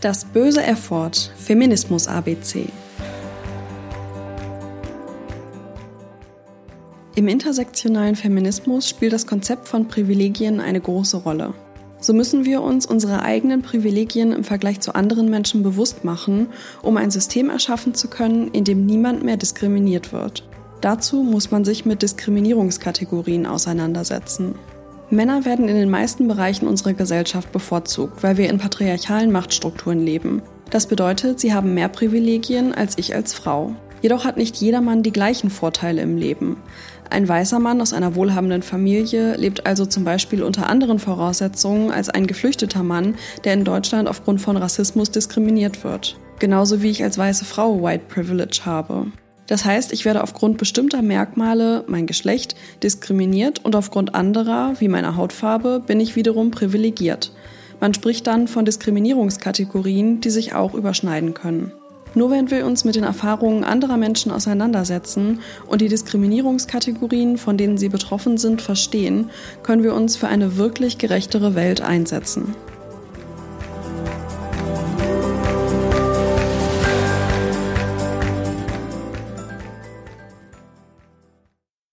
Das böse Erford Feminismus ABC. Im intersektionalen Feminismus spielt das Konzept von Privilegien eine große Rolle. So müssen wir uns unsere eigenen Privilegien im Vergleich zu anderen Menschen bewusst machen, um ein System erschaffen zu können, in dem niemand mehr diskriminiert wird. Dazu muss man sich mit Diskriminierungskategorien auseinandersetzen. Männer werden in den meisten Bereichen unserer Gesellschaft bevorzugt, weil wir in patriarchalen Machtstrukturen leben. Das bedeutet, sie haben mehr Privilegien als ich als Frau. Jedoch hat nicht jeder Mann die gleichen Vorteile im Leben. Ein weißer Mann aus einer wohlhabenden Familie lebt also zum Beispiel unter anderen Voraussetzungen als ein geflüchteter Mann, der in Deutschland aufgrund von Rassismus diskriminiert wird. Genauso wie ich als weiße Frau White Privilege habe. Das heißt, ich werde aufgrund bestimmter Merkmale, mein Geschlecht, diskriminiert und aufgrund anderer, wie meiner Hautfarbe, bin ich wiederum privilegiert. Man spricht dann von Diskriminierungskategorien, die sich auch überschneiden können. Nur wenn wir uns mit den Erfahrungen anderer Menschen auseinandersetzen und die Diskriminierungskategorien, von denen sie betroffen sind, verstehen, können wir uns für eine wirklich gerechtere Welt einsetzen.